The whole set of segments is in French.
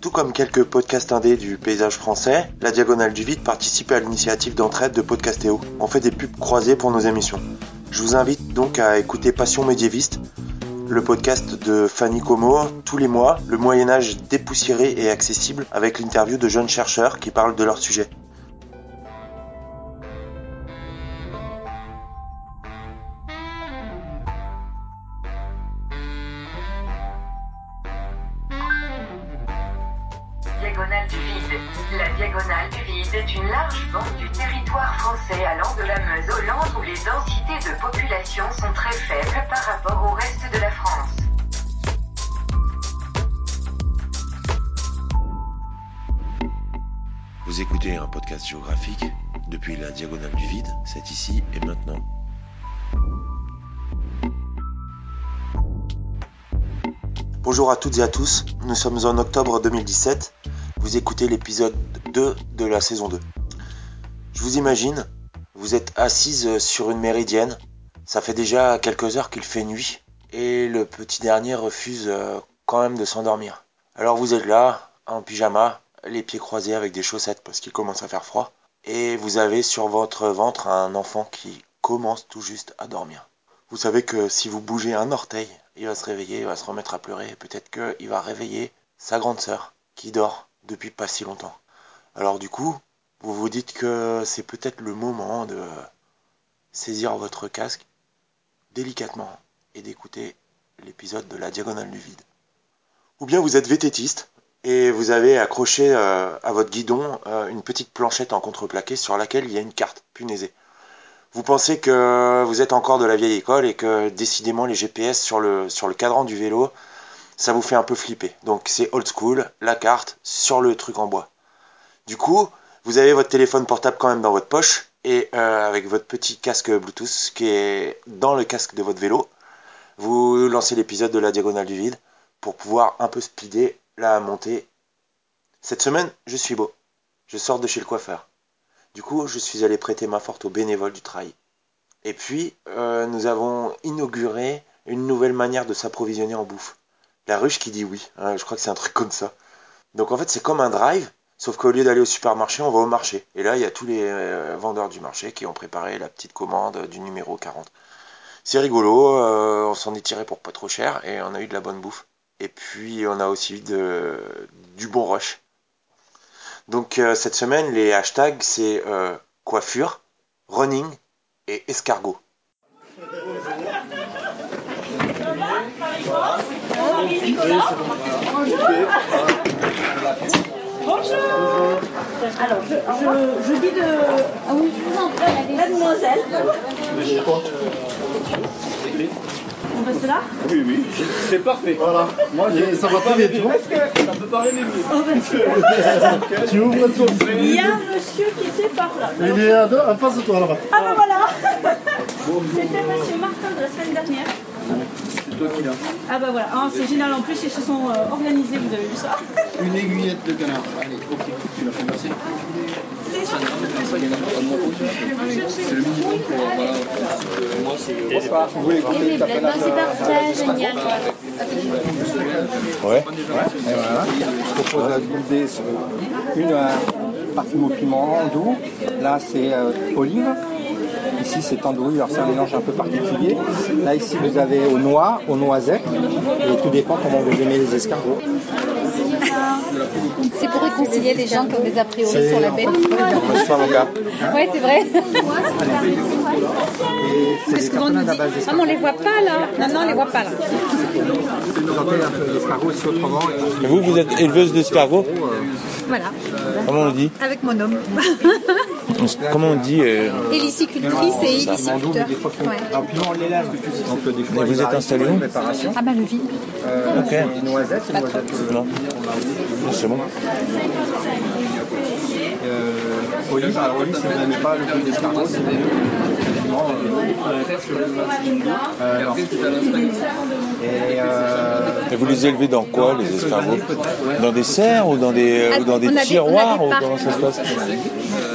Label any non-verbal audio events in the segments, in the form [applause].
Tout comme quelques podcasts indés du paysage français, la Diagonale du Vide participe à l'initiative d'entraide de Podcastéo. On fait des pubs croisées pour nos émissions. Je vous invite donc à écouter Passion médiéviste, le podcast de Fanny Como, tous les mois, le Moyen Âge dépoussiéré et accessible, avec l'interview de jeunes chercheurs qui parlent de leur sujet. Rapport au reste de la France. Vous écoutez un podcast géographique depuis la Diagonale du Vide, c'est ici et maintenant. Bonjour à toutes et à tous, nous sommes en octobre 2017, vous écoutez l'épisode 2 de la saison 2. Je vous imagine, vous êtes assise sur une méridienne, ça fait déjà quelques heures qu'il fait nuit, et le petit dernier refuse euh, quand même de s'endormir. Alors vous êtes là, en pyjama, les pieds croisés avec des chaussettes parce qu'il commence à faire froid, et vous avez sur votre ventre un enfant qui commence tout juste à dormir. Vous savez que si vous bougez un orteil, il va se réveiller, il va se remettre à pleurer, et peut-être qu'il va réveiller sa grande sœur qui dort depuis pas si longtemps. Alors du coup, vous vous dites que c'est peut-être le moment de saisir votre casque délicatement et d'écouter l'épisode de la diagonale du vide. Ou bien vous êtes vététiste et vous avez accroché euh, à votre guidon euh, une petite planchette en contreplaqué sur laquelle il y a une carte punaisée. Vous pensez que vous êtes encore de la vieille école et que décidément les GPS sur le, sur le cadran du vélo, ça vous fait un peu flipper. Donc c'est old school, la carte sur le truc en bois. Du coup, vous avez votre téléphone portable quand même dans votre poche et euh, avec votre petit casque Bluetooth qui est dans le casque de votre vélo, vous lancez l'épisode de la diagonale du vide pour pouvoir un peu speeder la montée. Cette semaine, je suis beau. Je sors de chez le coiffeur. Du coup, je suis allé prêter main forte aux bénévoles du trail. Et puis, euh, nous avons inauguré une nouvelle manière de s'approvisionner en bouffe. La ruche qui dit oui. Hein, je crois que c'est un truc comme ça. Donc en fait, c'est comme un drive, sauf qu'au lieu d'aller au supermarché, on va au marché. Et là, il y a tous les euh, vendeurs du marché qui ont préparé la petite commande du numéro 40. C'est rigolo, euh, on s'en est tiré pour pas trop cher et on a eu de la bonne bouffe. Et puis on a aussi de, du bon rush. Donc euh, cette semaine, les hashtags, c'est coiffure, running et escargot. [laughs] Bonjour Alors, je, je, je dis de... Ah oui, mademoiselle. On reste là Oui, oui, c'est parfait. Voilà. Moi, je- ça va Parce que... Ça peut parler les mieux. Oh, ben, Tu ouvres ton Il y a un monsieur qui était par là. Il est à en face de toi là-bas. Ah ben voilà C'était monsieur Martin de la semaine dernière. C'est toi qui l'as. Ah ben voilà, Ah, c'est génial en plus, ils se sont euh, organisés, vous avez vu ça [laughs] Une aiguillette de canard. Allez, ok. Tu l'as fait passer. C'est le minimum pour. Voilà. Euh, Moi, c'est. Vous voulez c'est génial. Ouais. Et voilà. Je propose sur une euh, partie au piment doux. Là, c'est euh, olive. Ici, c'est andouille. Alors, c'est un mélange un peu particulier. Là, ici, vous avez aux noix, aux noisettes. Et tout dépend comment vous aimez les escargots. C'est pour réconcilier les gens qui ont des a priori sur la bête. Pas mon cas. Ouais, c'est vrai. C'est Parce des que on nous dit, ah mais on les voit pas là. Non, non, on les voit pas là. Et vous, vous êtes éleveuse d'escargots Voilà, Comment on dit avec mon homme. Comment on dit euh, Hélicicultrice et héliciculteur. Ouais. Et vous êtes installé où. Ah bah le vide. Euh, Ok. Noisettes euh, Non. C'est bon. euh, olive. Alors, olive, si vous n'aimez pas le goût d'escargot, c'est euh, le Euh, et euh, vous les élevez dans quoi, les escargots Dans des serres ou dans des, Ah, ou dans des on a des- on a tiroirs des ou parcs. comment ça se passe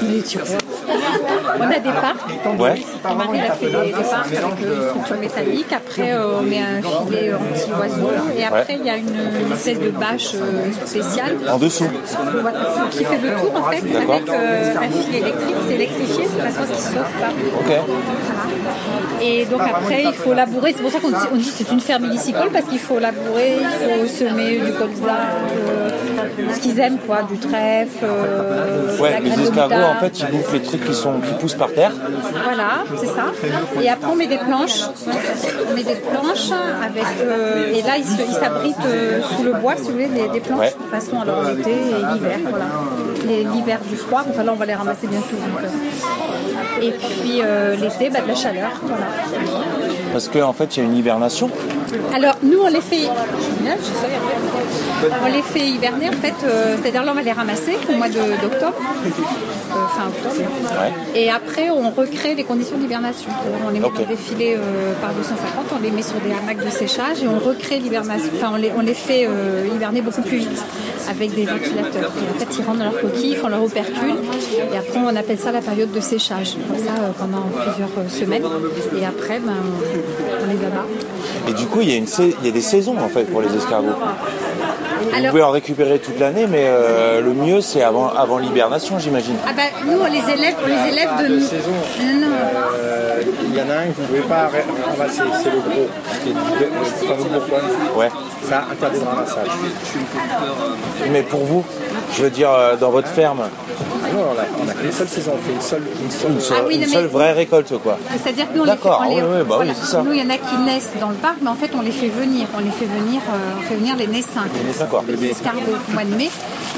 Les tiroirs. On a des parcs. Ouais. Mon mari a fait des, des parcs avec euh, une structure métallique. Après, euh, on met un filet anti-oiseau. Et après, il y a une, espèce de bâche euh, spéciale En dessous qui fait le tour en fait avec euh, un filet électrique. C'est électrifié, c'est la sauce qui saute pas. Ok. Et donc après, il faut labourer. C'est pour ça qu'on dit, on dit que c'est une ferme illicicole parce qu'il faut labourer, il faut semer du colza, euh, ce qu'ils aiment quoi, du trèfle, euh, de Ouais, la les escargots, en fait, ils bouffent les trucs qui, sont, qui poussent par terre. Voilà, c'est ça. Et après, on met des planches. On met des planches avec. euh, et là, ils s'abritent euh, sous le bois, si vous voulez, des, des planches, Ouais. de façon alors l'été et l'hiver. Voilà. L'hiver du froid, enfin là, on va les ramasser bientôt. donc, euh. Et puis euh, l'été, bah, de la chaleur. Voilà. Parce qu'en fait, il y a une hibernation. Alors, nous, on les fait. On les fait hiverner, en fait. euh, C'est-à-dire, là, on va les ramasser au mois d'octobre, euh, fin octobre. Ouais. Et après, on recrée les conditions d'hibernation. On les met Ok. dans des filets euh, par 250, on les met sur des hamacs de séchage et on recrée l'hibernation. Enfin, on les, on les fait hiberner beaucoup plus vite avec des ventilateurs. Et en fait, ils rentrent dans leur coquille, ils font leur opercule. Et après, on appelle ça la période de séchage. Comme ça, pendant plusieurs semaines. Et après, ben, on, les abat. Et du coup, il y, a une il y a des saisons, en fait, pour les escargots. Vous Alors- pouvez en récupérer toute l'année, mais euh, le mieux, c'est avant, avant l'hibernation, j'imagine. Ah bah nous on les élève, on les élève de de saison. Non, non. Euh, Il y en a un que vous ne pouvez pas ra- ramasser, c'est le gros, qui est de, le Bourgogne. Ouais. Ça, interdit de ramassage. Mais pour vous, je veux dire, euh, dans votre ferme, Nous, on a, on a qu'une seule saison, on fait une seule, une seule. une seule, Ah oui, une mais- seule vraie récolte, quoi. C'est-à-dire que nous on les fait, on les- oui, oui, bah oui, c'est ça. Nous il y en a qui naissent dans le parc, mais en fait on les fait venir, on les fait venir, euh, on fait venir les naissins, D'accord. les escargots au mois de mai,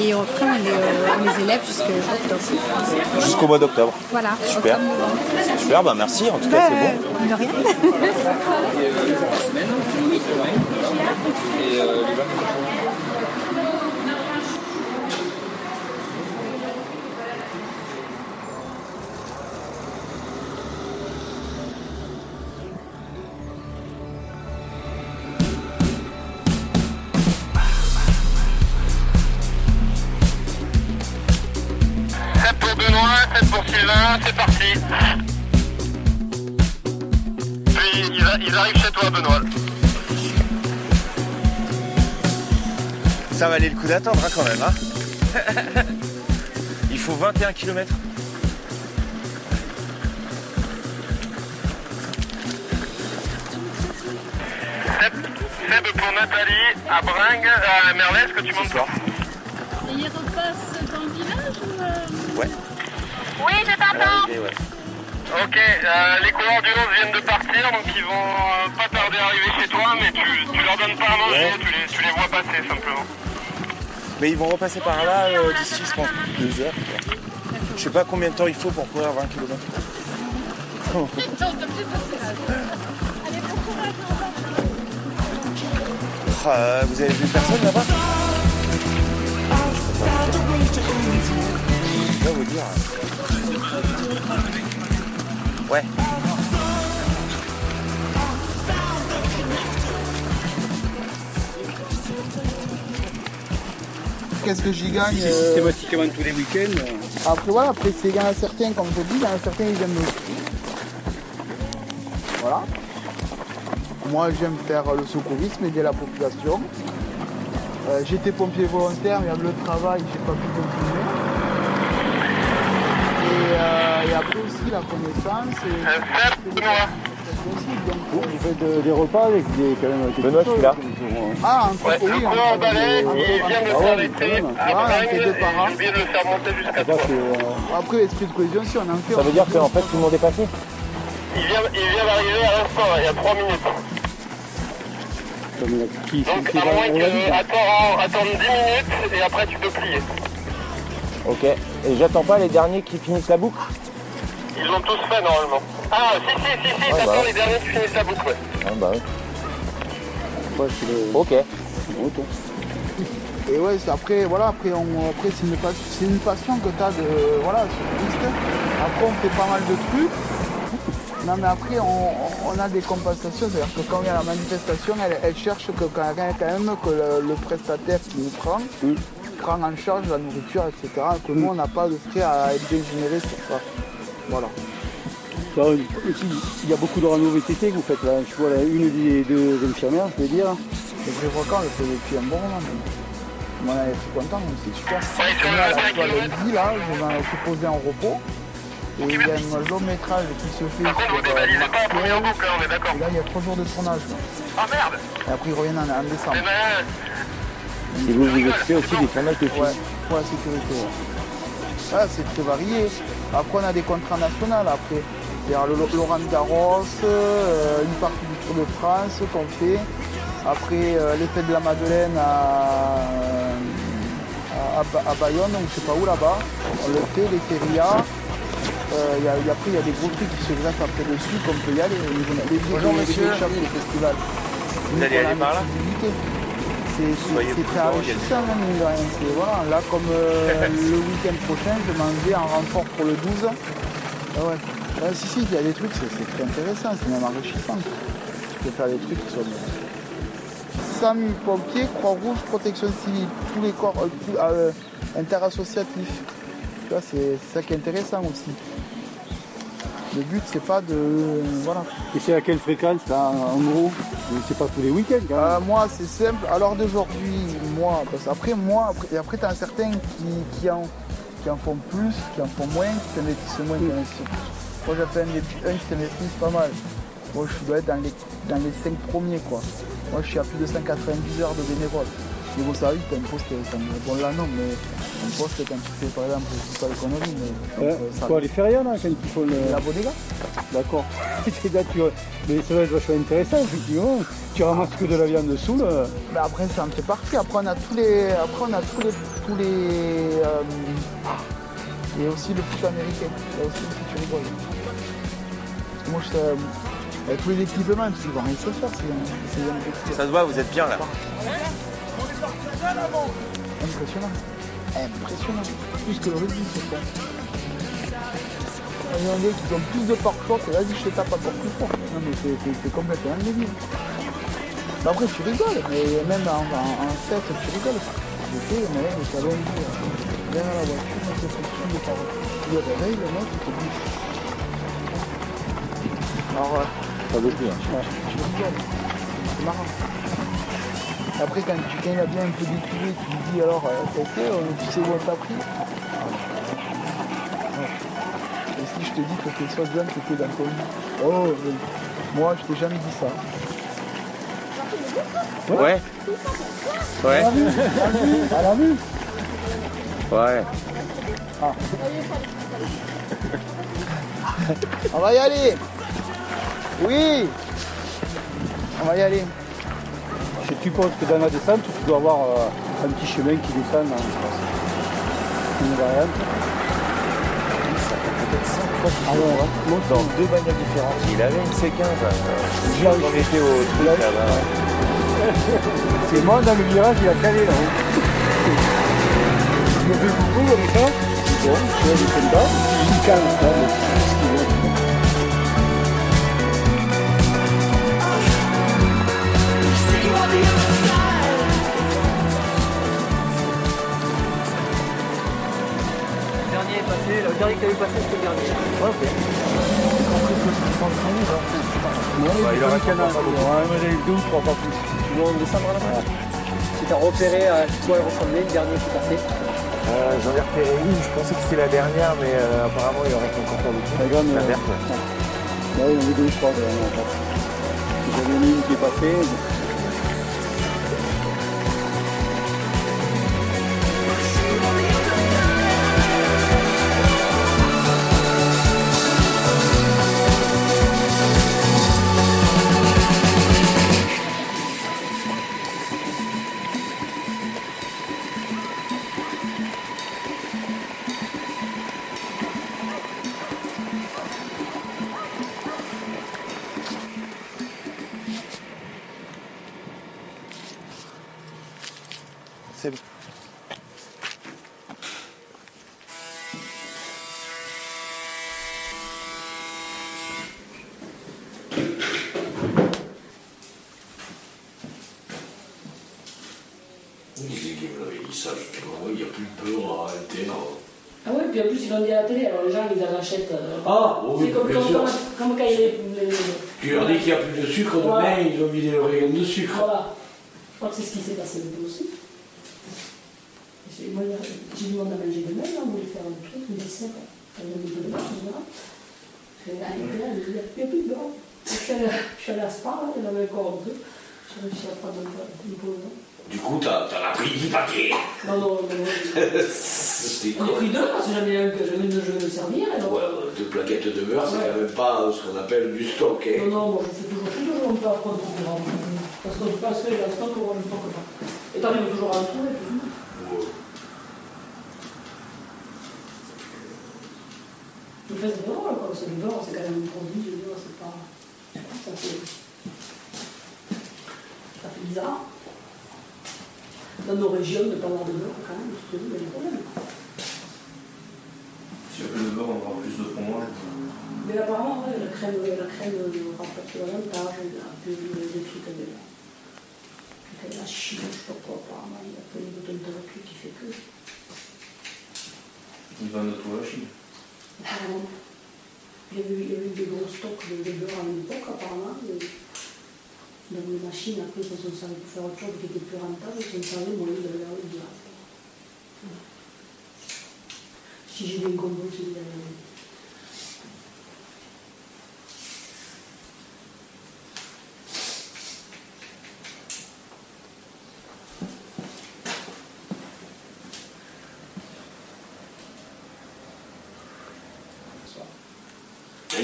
et après on les, euh, on les élève jusqu'à octobre. Jusqu'au mois d'octobre. Voilà. Super. octobre. Super, bah merci, en tout cas, c'est bon. Euh, De rien. [laughs] [laughs] ils, arrivent chez toi, Benoît. Ça valait le coup d'attendre hein, quand même. Hein [laughs] Il faut 21 km. Seb, Seb pour Nathalie, à Bringue, à Merlet, est-ce que tu montes pas Et il repasse dans le village ou euh, Ouais. Oui, je t'entends. Ok, euh, les coureurs du Lons viennent de partir, donc ils vont euh, pas tarder à arriver chez toi, mais tu, tu leur donnes pas à manger, Ouais. tu, les, tu les vois passer simplement. Mais ils vont repasser par là euh, d'ici, je pense, deux heures. quoi. Je sais pas combien de temps il faut pour courir 20 km. [laughs] Ah, vous avez vu personne là-bas? Je vais vous dire. Ouais. Qu'est-ce que j'y gagne C'est euh, systématiquement tous les week-ends. Après voilà, après c'est- il y en a certains, comme je dis, il y en a certains ils aiment le ski. Voilà. Moi j'aime faire le secourisme, aider la population. Euh, J'étais pompier volontaire, mais avec le travail, j'ai pas pu continuer. Et, euh, et après aussi la connaissance. et- Euh, vous faites des repas avec des quand même Benoît, je suis là. Ah, entre Ouais, oui, le entre- coureur balai, il vient Ah deux par an. j'ai oublié de le faire monter jusqu'à toi. Après, l'esprit de cohésion, si on en fait. Ça veut dire qu'en fait tout le monde est passé? Il vient, il vient d'arriver à l'instant, il y a 3 minutes. Donc, à moins que attends, attends 10 minutes et après tu peux plier. Ok. Et j'attends pas les derniers qui finissent la boucle Ils l'ont tous fait normalement. Ah, si, si, si, si, Ah, t'attends bah. les derniers qui finissent la boucle, ouais. Ah bah oui. Ok. Et ouais, c'est après, voilà, après, on, après c'est une, pas- c'est une passion que tu as de, voilà, sur piste. Après, on fait pas mal de trucs. Non, mais après, on, on a des compensations. C'est-à-dire que quand il y a la manifestation, elle, elle cherche que, quand quand même que le, le prestataire qui nous prend Mm. Prend en charge la nourriture, etc. Que nous, on n'a pas de frais à être dégénérés sur ça. Voilà. Là, il y a beaucoup de rando VTT que vous faites là. Je vois là, une des deux infirmières, je vais dire. Le Brévocan, on le fait depuis un bon moment. mais On est très content, donc c'est super. Là, 25 tu vois, lundi, là, je vais je suis posé en repos. Et il y a un long métrage qui se fait Par contre, sur vous dévalisez euh, pas en premier en Marseille. boucle, hein, on est d'accord. Et là, il y a trois jours de tournage. Ah merde Et après, ils reviennent en, en décembre. Et vous vous occupez aussi des tournages de Ouais, pour la sécurité. ouais. Ah, c'est très varié. Après, on a des contrats nationaux. Après, il y a le Laurent Garros, euh, une partie du Tour de France qu'on fait. Après, euh, les fêtes de la Madeleine à, à, à Ba- à Bayonne, ou je sais pas où là-bas. On le fait, les férias. Euh, il y a- il y a- après, il y a des gros trucs qui se greffent après dessus qu'on peut y aller. Les, Bonjour, les- les monsieur. au festival. Vous allez aller par là? C'est- très enrichissant, mine de rien. Voilà, là, comme euh, [laughs] le week-end prochain, je m'en vais en renfort pour le 12. Ah ouais. Ouais, si, si, il y a des trucs, c'est très intéressant, c'est même enrichissant. Tu peux faire des trucs qui sont. 100 000 pompiers, Croix-Rouge, protection civile, tous les corps euh, euh, interassociatifs. Tu vois, c'est c'est ça qui est intéressant aussi. Le but, c'est pas de. Voilà. Et c'est à quelle fréquence là, en gros? C'est pas tous les week-ends quand même. Euh, moi, c'est simple. L'heure d'aujourd'hui, moi, parce qu'après, moi, après, et après, t'as certains qui, qui, en, qui en font plus, qui en font moins, qui investissent moins, qui investissent plus. Moi, j'ai fait un, un qui s'investisse pas mal. Moi, je dois être dans les, dans les 5 premiers, quoi. Moi, je suis à plus de 190 heures de bénévole. Niveau service, t'as un poste, ça me bon là non, mais un poste quand tu fais par exemple, je dis pas les conneries, mais Ouais, donc, euh, ça- Quoi, les férias là, quand ils font le. la bodega. D'accord. [laughs] Tu... Mais ça doit être vachement intéressant, effectivement. Tu ramasses que de la viande sous là. Mais après, ça en fait partie. Après, on a tous les. Après, on a tous les. Tous les euh, et aussi le foot américain. Là aussi, si tu rigoles. Parce que moi, je sais. euh, avec tous les équipements, parce qu'ils vont rien se faire. C'est Ça se voit, vous êtes bien là. Impressionnant. Impressionnant. Plus que le rugby, ce fond. Il y en a qui ont plus de pare-choc et vas-y, je te tape encore plus fort. Non, mais c'est- c'est c'est complètement débile. Mais après, tu rigoles, mais même en, en, en fait, tu rigoles. J'étais, mais derrière la voiture, le mec, il te dit. Alors, euh, beaucoup. Hein. tu rigoles. C'est marrant. Après, quand, tu, quand il a bien un peu découvert, tu lui dis alors, été, euh, tu sais où on t'a pris Et si je te dis que tes soi-disant c'était dans ton lit Oh, euh, moi, je t'ai jamais dit ça. Ouais. Ouais. À la vue Ouais. On va y aller Oui On va y aller. Je suppose que dans la descente, tu dois avoir euh, un petit chemin qui descend. Hein, je pense. Une variante. Ah ouais, ouais. Dans deux bagnoles différentes. Il avait une C15. Hier, on était au truc là-bas. [laughs] C'est moi dans le virage, il a calé là. Je me fais coucou comme ça. Bon, je suis content. Il calme, ça. mais c'est est passé, le dernier que t'as vu passer, c'était le dernier. Ouais, ok. Compris que il aurait a. moi, j'avais deux ou trois, pas plus. Tu dois en descendre à la fin. Si t'as repéré à quoi elle ressemblait, le dernier qui est passé. Euh, J'en ai repéré une, je pensais que c'était la dernière, mais euh, apparemment il en reste encore pas beaucoup. La grande, La euh, verte, ouais. Il y en avait deux trois, ouais, en fait. J'avais une qui est passée. Dit ça Il n'y a plus de beurre en réalité. Ah oui, puis en plus ils l'ont dit à la télé, alors les gens ils en achètent. euh, Ah, oui, c'est comme, bien comme, sûr. comme, comme quand il y les- Tu leur dis qu'il n'y a plus de sucre, demain Voilà. ils ont vidé le rayon de sucre. Voilà. Je crois que c'est ce qui s'est passé peu aussi. J'ai moi, j'ai demandé à manger demain, on voulait faire un truc, une dessert. On a mis de beurre, là, il n'y a il y a plus de beurre. Je suis allée, à Spa, là, il y en avait encore un peu. J'ai réussi à prendre un peu, peu là. Du coup, t'as t'en as pris 10 paquets. Non, non, non, non. [laughs] C'était On a quoi pris deux parce que j'en ai un que je viens de servir. Donc, Ouais, deux plaquettes de beurre, c'est Ouais. quand même pas ce qu'on appelle du stock. hein. Non, non, moi je fais toujours, je fais toujours un peu à prendre du grammes. Parce que je pense que j'ai un stock temps que moi. Et as toujours un trou et puis. Ouais. Je fais c'est drôle, quoi. C'est du beurre, c'est quand même un produit, je veux dire, c'est pas. Ça fait. Ça fait bizarre. Dans nos régions, de pas avoir de beurre, quand même, je te dis, il y a des problèmes. Si on fait le beurre, on aura plus de fromage. Mais apparemment, ouais, la crème, la crème euh, rapporte davantage, il y a des des trucs avec la, avec la chine, je sais pas quoi, apparemment, il y a plein de de recul qui fait que. Ils vendent tout à la Chine. Apparemment. Il y a eu, il y a eu des gros stocks de, de beurre à une époque, apparemment. mais dans les machines, après, ils se sont servis pour faire autre chose qui était plus rentable, ils se sont servis au lieu de la direct. Si j'ai bien compris, c'est bien.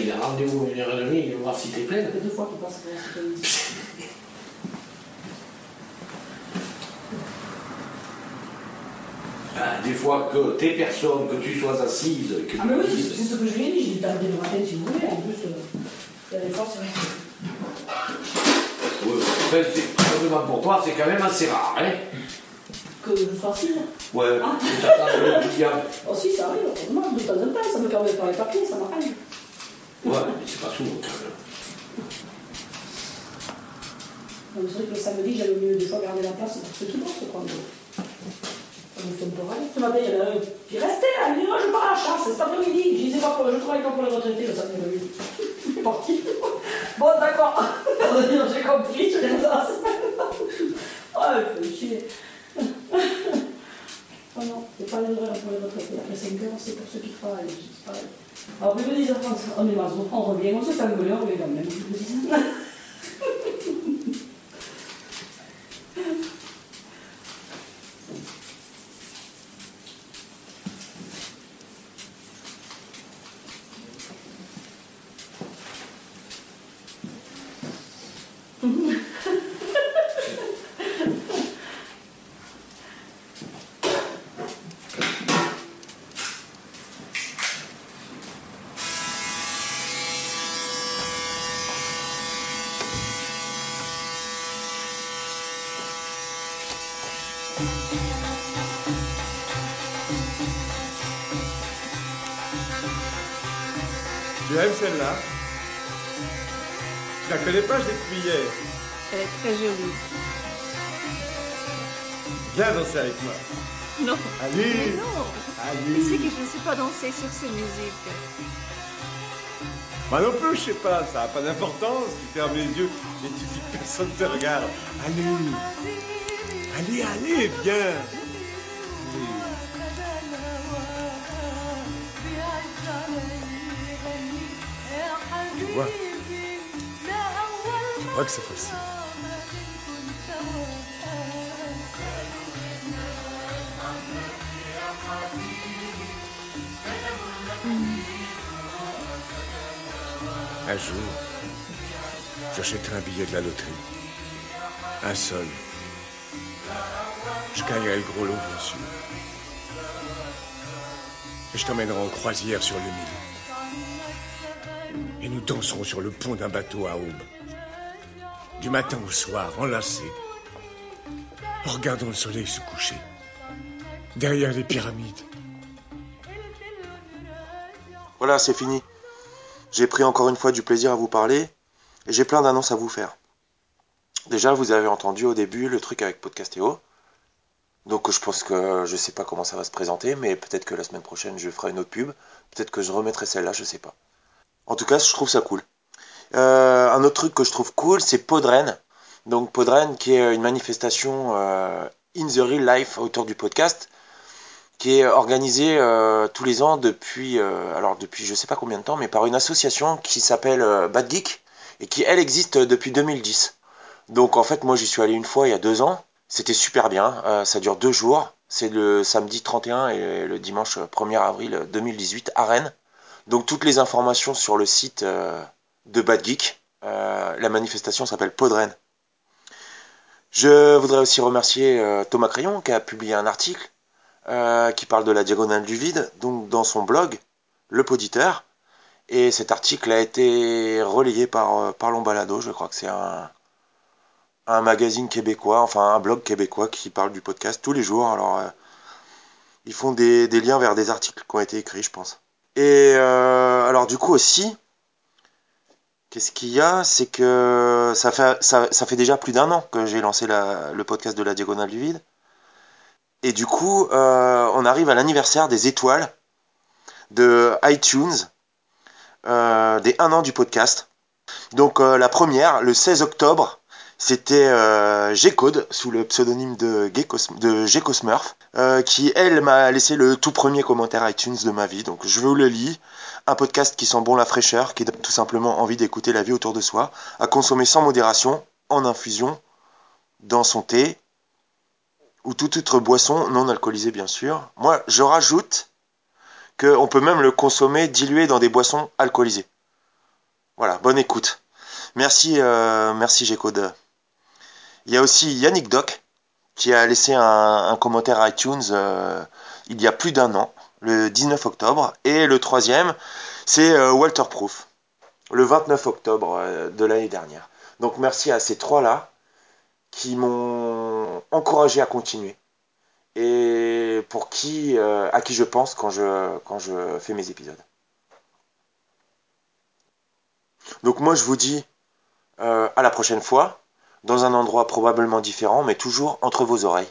Il a rendez-vous à une heure et demie, il va voir si t'es pleine. Ça fait deux fois qu'il passe [laughs] pour la sécurité. Ah, des fois que t'es personne, que tu sois assise, que Ah, mais oui, c'est c'est ce que je lui ai dit. Je lui ai t'arrêtes le matin si vous voulez. En plus, euh, il y a des forces. Ouais, enfin, pour toi, c'est quand même assez rare, hein Que je sois assise. Ouais, Ah. que t'attends le. [laughs] Oh, si, ça arrive. Heureusement, de temps en temps, ça me permet de faire les papiers, ça m'arrive. Ouais, mais c'est pas souvent quand même. C'est vrai que le samedi, j'avais mieux des fois garder la place pour ceux qui bossent, quoi. mais Ça me fait un peu râler. Ce matin, il y en a un qui est resté, elle me dit, oh, je pars à la chasse, cet après-midi. Je disais je travaille pas pour les retraités, le samedi [laughs] est parti. Bon, d'accord. [laughs] J'ai compris, je viens dans. Oh, il fait chier. [laughs] Oh non, c'est pas les horaires pour les retraités. Après 5 heures, c'est pour ceux qui travaillent. C'est. Alors, ils me disent, on est maso, on revient, on se fait engueuler, on revient quand même. Tu aimes celle-là Je la connais pas, je l'ai hier. Elle est très jolie. Viens danser avec moi. Non. Allez Mais non. Allez Tu sais que je ne sais pas danser sur ces musiques. Moi non plus, je sais pas, ça n'a pas d'importance. Tu fermes les yeux et tu dis que personne te regarde. Allez Allez, allez, viens vois Tu crois que c'est facile Un jour, j'achèterai un billet de la loterie. Un seul. Je gagnerai le gros lot, bien. Et je t'emmènerai en croisière sur le Nil. Danserons sur le pont d'un bateau à aube. Du matin au soir, enlacés. En regardant le soleil se coucher. Derrière les pyramides. Voilà, c'est fini. J'ai pris encore une fois du plaisir à vous parler et j'ai plein d'annonces à vous faire. Déjà, vous avez entendu au début le truc avec Podcastéo. Donc je pense que je sais pas comment ça va se présenter, mais peut-être que la semaine prochaine je ferai une autre pub. Peut-être que je remettrai celle-là, je sais pas. En tout cas, je trouve ça cool. Euh, un autre truc que je trouve cool, c'est Podren. Donc Podren, qui est une manifestation euh, in the real life autour du podcast, qui est organisée euh, tous les ans depuis, alors depuis je sais pas combien de temps, mais par une association qui s'appelle Bad Geek et qui elle existe depuis 2010. Donc en fait, moi j'y suis allé une fois il y a deux ans. C'était super bien. ça dure deux jours. C'est le samedi 31 et le dimanche 1er avril 2018 à Rennes. Donc toutes les informations sur le site de Bad Geek. Euh, la manifestation s'appelle Podren. Je voudrais aussi remercier euh, Thomas Crayon qui a publié un article euh, qui parle de la diagonale du vide, donc dans son blog, Le Poditeur. Et cet article a été relayé par, Lombalado, je crois que c'est un, magazine québécois, enfin un blog québécois qui parle du podcast tous les jours. Alors, ils font des, liens vers des articles qui ont été écrits, je pense. Et alors, du coup aussi, Qu'est-ce qu'il y a? C'est que ça fait, déjà plus d'un an que j'ai lancé le podcast de la Diagonale du Vide. Et du coup, euh, on arrive à l'anniversaire des étoiles de iTunes, euh, des un an du podcast. Donc euh, la première, le 16 octobre, c'était euh, G-Code, sous le pseudonyme de, G-Cosmurf, euh, qui, elle, m'a laissé le tout premier commentaire iTunes de ma vie. Donc je vous le lis. Un podcast qui sent bon la fraîcheur, qui donne tout simplement envie d'écouter la vie autour de soi, à consommer sans modération, en infusion, dans son thé, ou toute autre boisson non alcoolisée bien sûr. Moi, je rajoute qu'on peut même le consommer dilué dans des boissons alcoolisées. Voilà, bonne écoute. Merci, euh, merci G-Code. Il y a aussi Yannick Doc qui a laissé un, commentaire iTunes euh, il y a plus d'un an, le 19 octobre. Et le troisième, c'est euh, Walter Proof, le 29 octobre euh, de l'année dernière. Donc merci à ces trois-là qui m'ont encouragé à continuer et pour qui, à qui je pense quand je fais mes épisodes. Donc moi je vous dis à la prochaine fois dans un endroit probablement différent, mais toujours entre vos oreilles.